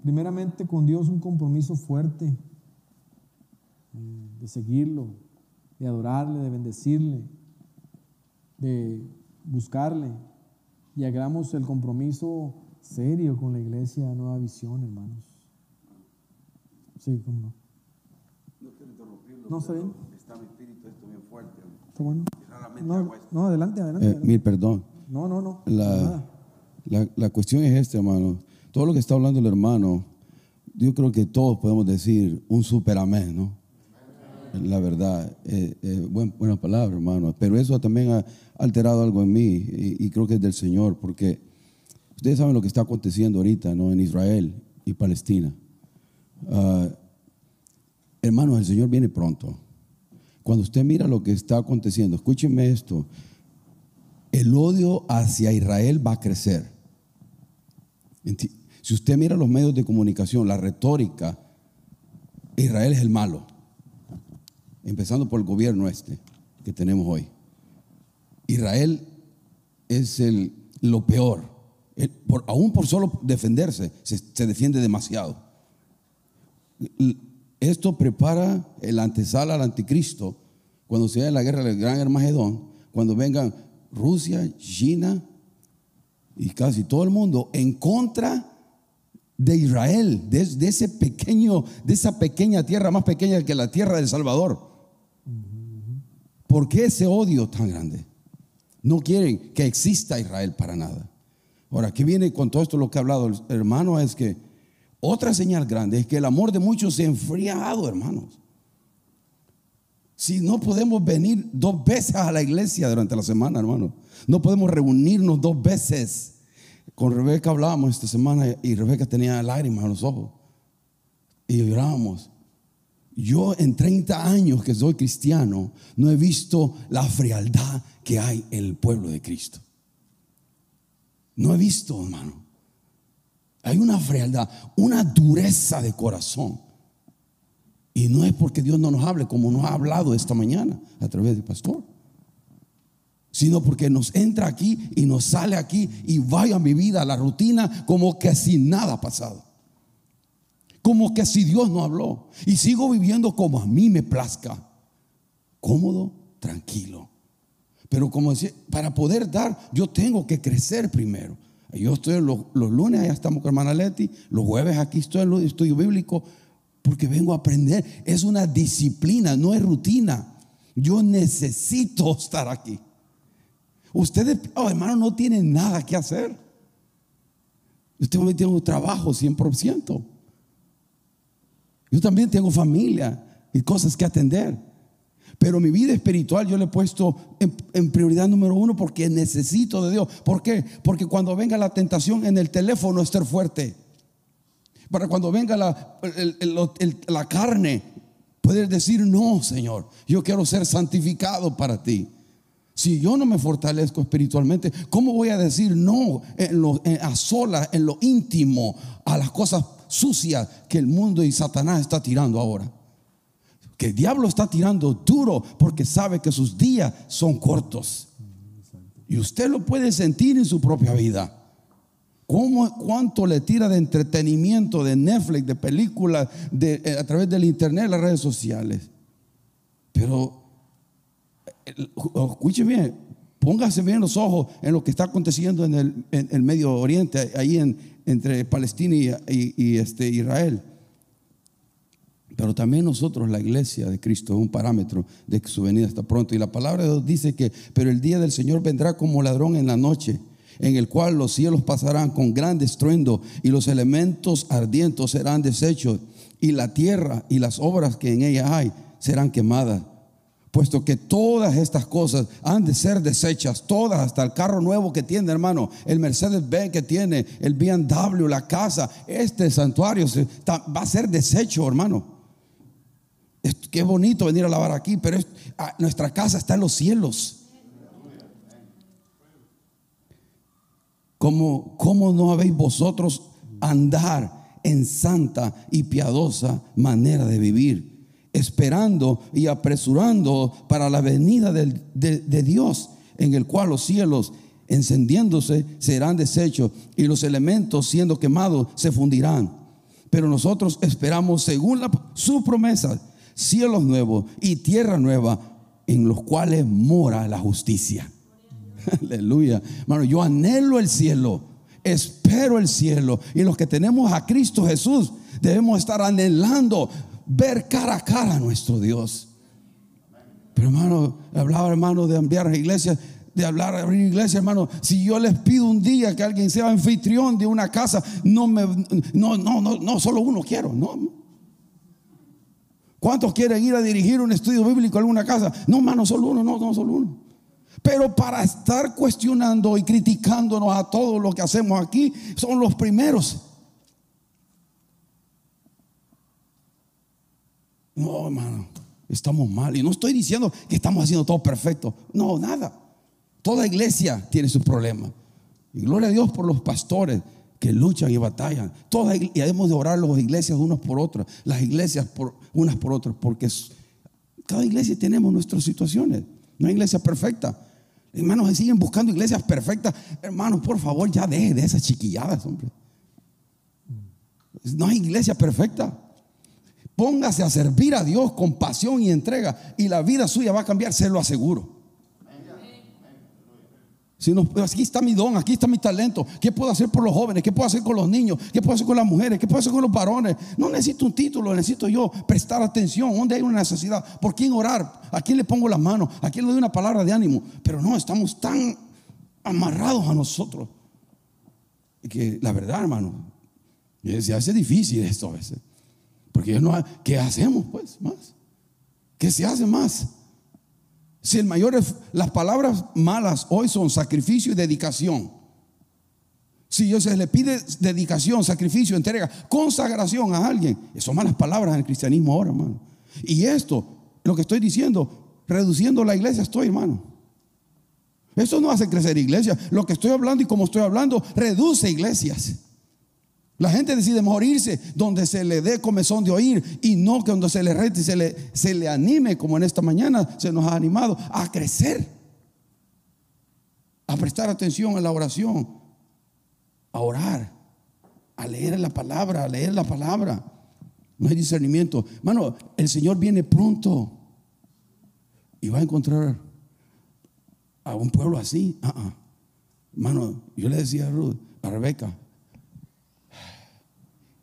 [SPEAKER 1] primeramente con Dios un compromiso fuerte eh, de seguirlo, de adorarle, de bendecirle, de buscarle y hagamos el compromiso serio con la iglesia Nueva Visión, hermanos. Sí, cómo no.
[SPEAKER 2] No quiero interrumpirlo.
[SPEAKER 1] No, está bien.
[SPEAKER 2] Está mi espíritu esto bien fuerte.
[SPEAKER 1] Está bueno. No, adelante, adelante.
[SPEAKER 2] Eh,
[SPEAKER 1] adelante.
[SPEAKER 2] mil perdón.
[SPEAKER 1] No, no, no.
[SPEAKER 2] La, la, la cuestión es esta, hermano. Todo lo que está hablando el hermano, yo creo que todos podemos decir un super amén, ¿no? La verdad, eh, eh, buen- buena palabra, hermano. Pero eso también ha alterado algo en mí y, y creo que es del Señor, porque ustedes saben lo que está aconteciendo ahorita, ¿no? En Israel y Palestina. Ah, hermanos, el Señor viene pronto. Cuando usted mira lo que está aconteciendo, escúcheme esto, el odio hacia Israel va a crecer. Si usted mira los medios de comunicación, la retórica, Israel es el malo, empezando por el gobierno este que tenemos hoy. Israel es el, lo peor, por- aún por solo defenderse, se, defiende demasiado. Esto prepara el antesala al anticristo cuando se haga la guerra del gran Hermagedón, cuando vengan Rusia, China y casi todo el mundo en contra de Israel, de, ese pequeño, de esa pequeña tierra más pequeña que la tierra del Salvador. ¿Por qué ese odio tan grande? No quieren que exista Israel para nada. Ahora, ¿qué viene con todo esto lo que ha hablado el hermano? Es que otra señal grande es que el amor de muchos se ha enfriado, hermanos. Si no podemos venir dos veces a la iglesia durante la semana, hermano. No podemos reunirnos dos veces. Con Rebeca hablábamos esta semana y Rebeca tenía lágrimas en los ojos. Y llorábamos. Yo en 30 años que soy cristiano no he visto la frialdad que hay en el pueblo de Cristo. No he visto, hermano. Hay una frialdad, una dureza de corazón. Y no es porque Dios no nos hable como nos ha hablado esta mañana a través del pastor, sino porque nos entra aquí y nos sale aquí y vaya mi vida a la rutina como que si nada ha pasado. Como que si Dios no habló. Y sigo viviendo como a mí me plazca. Cómodo, tranquilo. Pero como decía, para poder dar, yo tengo que crecer primero. Yo estoy los, los lunes, allá estamos con hermana Leti. Los jueves aquí estoy en el estudio bíblico porque vengo a aprender. Es una disciplina, no es rutina. Yo necesito estar aquí. Ustedes, oh, hermano, no tienen nada que hacer. Usted también tiene un trabajo 100%. Yo también tengo familia y cosas que atender. Pero mi vida espiritual yo le he puesto en, en prioridad número uno porque necesito de Dios. ¿Por qué? Porque cuando venga la tentación en el teléfono estar fuerte. Para cuando venga la, la carne, poder decir, no, Señor, yo quiero ser santificado para ti. Si yo no me fortalezco espiritualmente, ¿cómo voy a decir no en en- a solas, en lo íntimo, a las cosas sucias que el mundo y Satanás está tirando ahora? Que el diablo está tirando duro porque sabe que sus días son cortos. Y usted lo puede sentir en su propia vida. ¿Cómo, ¿Cuánto le tira de entretenimiento, de Netflix, de películas, eh, a través del internet, las redes sociales? Pero el- escuche bien, póngase bien los ojos en lo que está aconteciendo en el, Medio Oriente, ahí en, entre Palestina y, este, Israel. Pero también nosotros, la iglesia de Cristo, es un parámetro de que su venida está pronto. Y la palabra de Dios dice que, pero el día del Señor vendrá como ladrón en la noche, en el cual los cielos pasarán con gran estruendo y los elementos ardientes serán deshechos y la tierra y las obras que en ella hay serán quemadas. puesto que todas estas cosas han de ser desechas, todas, hasta el carro nuevo que tiene, hermano, el Mercedes-Benz que tiene, el BMW, la casa, este santuario va a ser desecho, hermano. qué bonito venir a lavar aquí, pero ah, nuestra casa está en los cielos. ¿Cómo, ¿Cómo no habéis vosotros andar en santa y piadosa manera de vivir? esperando y apresurando para la venida de, Dios, en el cual los cielos encendiéndose serán deshechos y los elementos siendo quemados se fundirán. Pero nosotros esperamos según la, su promesa cielos nuevos y tierra nueva en los cuales mora la justicia. Aleluya. Hermano, yo anhelo el cielo, espero el cielo y los que tenemos a Cristo Jesús debemos estar anhelando ver cara a cara a nuestro Dios. Pero hermano, hablaba hermano de enviar a iglesias, de hablar a abrir iglesia, hermano. Si yo les pido un día que alguien sea anfitrión de una casa, no me, no, no, no, no, solo uno quiero, no. ¿Cuántos quieren ir a dirigir un estudio bíblico en alguna casa? No, hermano, solo uno, no, no, solo uno. Pero para estar cuestionando y criticándonos a todo lo que hacemos aquí, son los primeros No, hermano, estamos mal. Y no estoy diciendo que estamos haciendo todo perfecto. No, nada. Toda iglesia tiene su problema. Y gloria a Dios por los pastores que luchan y batallan. Toda, y debemos de orar las iglesias unos por otras, las iglesias por, unas por otras, porque cada iglesia tenemos nuestras situaciones. No hay iglesia perfecta. Hermanos, se siguen buscando iglesias perfectas. Hermanos, por favor, ya deje de esas chiquilladas, hombre. No hay iglesia perfecta. Póngase a servir a Dios con pasión y entrega y la vida suya va a cambiar, se lo aseguro. Si no, aquí está mi don, aquí está mi talento. ¿Qué puedo hacer por los jóvenes? ¿Qué puedo hacer con los niños? ¿Qué puedo hacer con las mujeres? ¿Qué puedo hacer con los varones? No necesito un título, necesito yo prestar atención. ¿Dónde hay una necesidad? ¿Por quién orar? ¿A quién le pongo las manos? ¿A quién le doy una palabra de ánimo? Pero no, estamos tan amarrados a nosotros. Que la verdad, hermano, se hace difícil esto a veces. Porque no, ¿qué hacemos pues más? ¿Qué se hace más? Si el mayor es, las palabras malas hoy son sacrificio y dedicación. Si Dios se le pide dedicación, sacrificio, entrega, consagración a alguien, son malas palabras en el cristianismo ahora, hermano. Y esto, lo que estoy diciendo, reduciendo la iglesia estoy, hermano. Esto no hace crecer iglesia. Lo que estoy hablando y como estoy hablando, reduce iglesias. La gente decide morirse donde se le dé comezón de oír y no que donde se le rete y se le, se le anime, como en esta mañana se nos ha animado, a crecer, a prestar atención a la oración, a orar, a leer la palabra, a leer la palabra. No hay discernimiento. Mano, el Señor viene pronto y va a encontrar a un pueblo así. Uh Mano, yo le decía a Ruth, a Rebeca,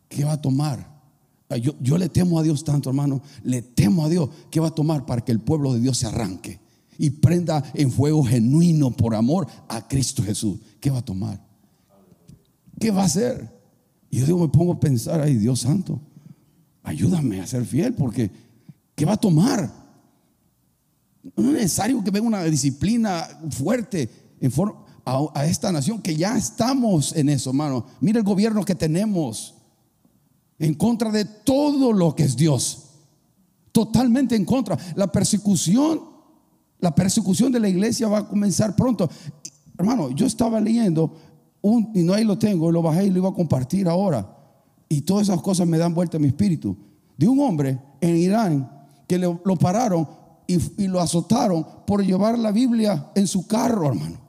[SPEAKER 2] ¿qué va a tomar? Yo, le temo a Dios tanto, hermano. Le temo a Dios. ¿Qué va a tomar para que el pueblo de Dios se arranque y prenda en fuego genuino por amor a Cristo Jesús? ¿Qué va a tomar? ¿Qué va a hacer? Y yo digo, me pongo a pensar, ay Dios santo, ayúdame a ser fiel porque ¿qué va a tomar? No es necesario que venga una disciplina fuerte en a esta nación que ya estamos en eso, hermano. Mira el gobierno que tenemos en contra de todo lo que es Dios. Totalmente en contra. La persecución, la persecución de la iglesia va a comenzar pronto. Hermano, yo estaba leyendo y no ahí lo tengo, lo bajé y lo iba a compartir ahora. Y todas esas cosas me dan vuelta a mi espíritu. De un hombre en Irán que lo, pararon y, y lo azotaron por llevar la Biblia en su carro, hermano.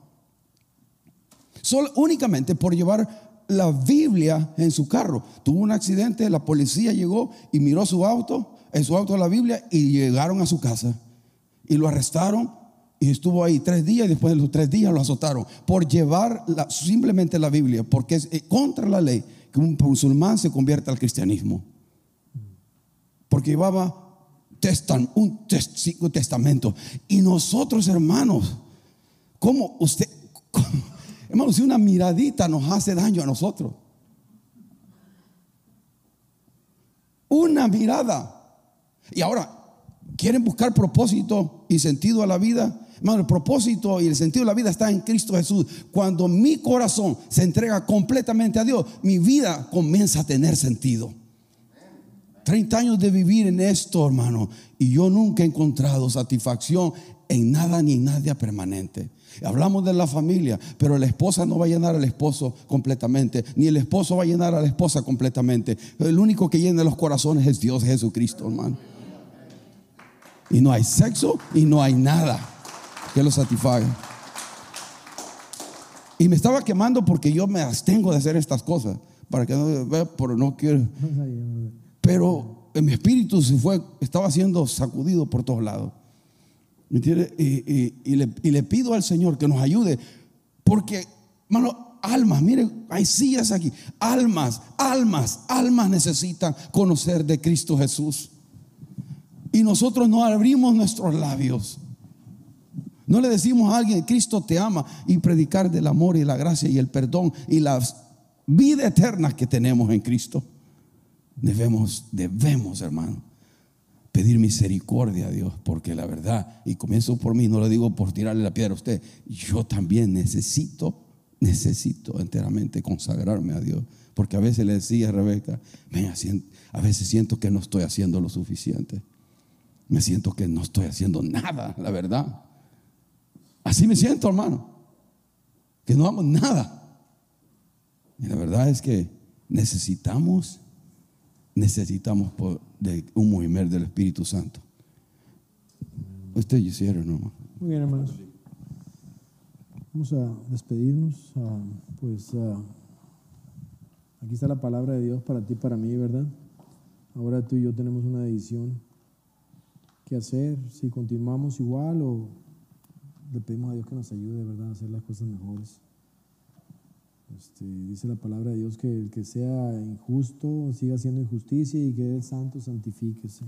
[SPEAKER 2] Solo, únicamente por llevar la Biblia en su carro. Tuvo un accidente, la policía llegó y miró su auto, en su auto la Biblia y llegaron a su casa. Y lo arrestaron y estuvo ahí tres días y después de los tres días lo azotaron por llevar simplemente la Biblia, porque es eh, contra la ley que un musulmán se convierta al cristianismo. Porque llevaba un testamento. Y nosotros, hermanos, ¿cómo usted... Hermanos, si una miradita nos hace daño a nosotros. Una mirada. Y ahora, quieren buscar propósito y sentido a la vida, hermano, el propósito y el sentido de la vida está en Cristo Jesús. Cuando mi corazón se entrega completamente a Dios, mi vida comienza a tener sentido. 30 años de vivir en esto, hermano, y yo nunca he encontrado satisfacción en nada ni en nadie permanente. Hablamos de la familia, pero la esposa no va a llenar al esposo completamente, ni el esposo va a llenar a la esposa completamente. El único que llena los corazones es Dios Jesucristo, hermano. Y no hay sexo y no hay nada que lo satisfaga. Y me estaba quemando porque yo me abstengo de hacer estas cosas, para que no vea, pero no quiero. Pero en mi espíritu se fue, estaba siendo sacudido por todos lados. Y, le, pido al Señor que nos ayude, porque, hermano, almas, miren, hay sillas aquí, almas, almas, almas necesitan conocer de Cristo Jesús. Y nosotros no abrimos nuestros labios. No le decimos a alguien, Cristo te ama, y predicar del amor y la gracia y el perdón y la vida eterna que tenemos en Cristo. Debemos, debemos, hermano pedir misericordia a Dios, porque la verdad, y comienzo por mí, no lo digo por tirarle la piedra a usted, yo también necesito, necesito enteramente consagrarme a Dios, porque a veces le decía a Rebeca, a veces siento que no estoy haciendo lo suficiente, me siento que no estoy haciendo nada, la verdad. Así me siento, hermano, que no hago nada. Y la verdad es que necesitamos necesitamos de un movimiento del Espíritu Santo. Usted hicieron, hermano.
[SPEAKER 1] Muy bien, hermanos. Vamos a despedirnos. pues aquí está la palabra de Dios para ti, para mí, ¿verdad? Ahora tú y yo tenemos una decisión que hacer, si continuamos igual o le pedimos a Dios que nos ayude, ¿verdad?, a hacer las cosas mejores. Este, dice la palabra de Dios que el que sea injusto siga haciendo injusticia y que el santo santifíquese.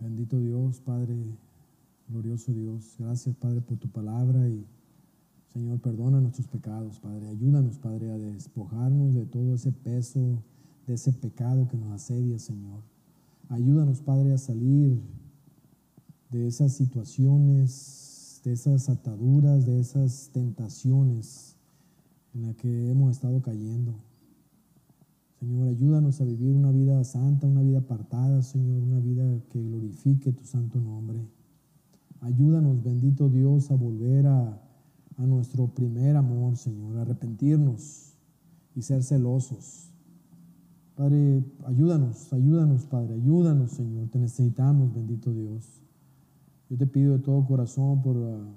[SPEAKER 1] Bendito Dios, Padre, glorioso Dios. Gracias, Padre, por tu palabra y Señor, perdona nuestros pecados, Padre. Ayúdanos, Padre, a despojarnos de todo ese peso, de ese pecado que nos asedia, Señor. Ayúdanos, Padre, a salir de esas situaciones de esas ataduras, de esas tentaciones en las que hemos estado cayendo. Señor, ayúdanos a vivir una vida santa, una vida apartada, Señor, una vida que glorifique tu santo nombre. Ayúdanos, bendito Dios, a volver a, a nuestro primer amor, Señor, a arrepentirnos y ser celosos. Padre, ayúdanos, ayúdanos, Padre, ayúdanos, Señor. Te necesitamos, bendito Dios. Yo te pido de todo corazón por, ah,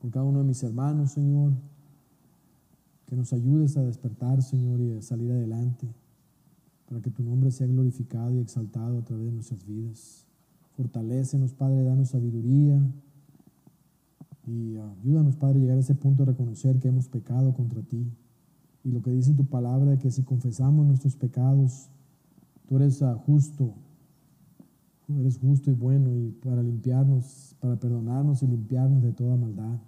[SPEAKER 1] por cada uno de mis hermanos, Señor, que nos ayudes a despertar, Señor, y a salir adelante, para que tu nombre sea glorificado y exaltado a través de nuestras vidas. Fortalécenos, Padre, danos sabiduría y ah, ayúdanos, Padre, a llegar a ese punto de reconocer que hemos pecado contra ti. Y lo que dice tu palabra, que si confesamos nuestros pecados, tú eres ah, justo eres justo y bueno y para limpiarnos, para perdonarnos y limpiarnos de toda maldad.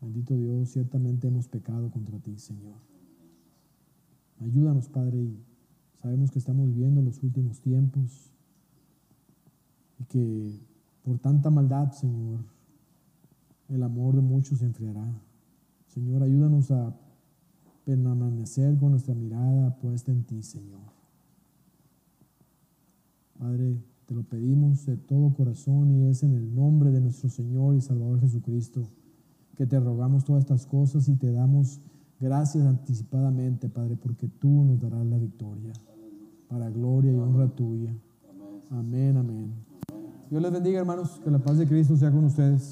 [SPEAKER 1] Bendito Dios, ciertamente hemos pecado contra ti, Señor. Ayúdanos, Padre, y sabemos que estamos viviendo los últimos tiempos y que por tanta maldad, Señor, el amor de muchos se enfriará. Señor, ayúdanos a permanecer con nuestra mirada puesta en ti, Señor. Padre, te lo pedimos de todo corazón y es en el nombre de nuestro Señor y Salvador Jesucristo que te rogamos todas estas cosas y te damos gracias anticipadamente, Padre, porque tú nos darás la victoria para gloria y honra tuya. Amén, amén. Dios les bendiga, hermanos, que la paz de Cristo sea con ustedes.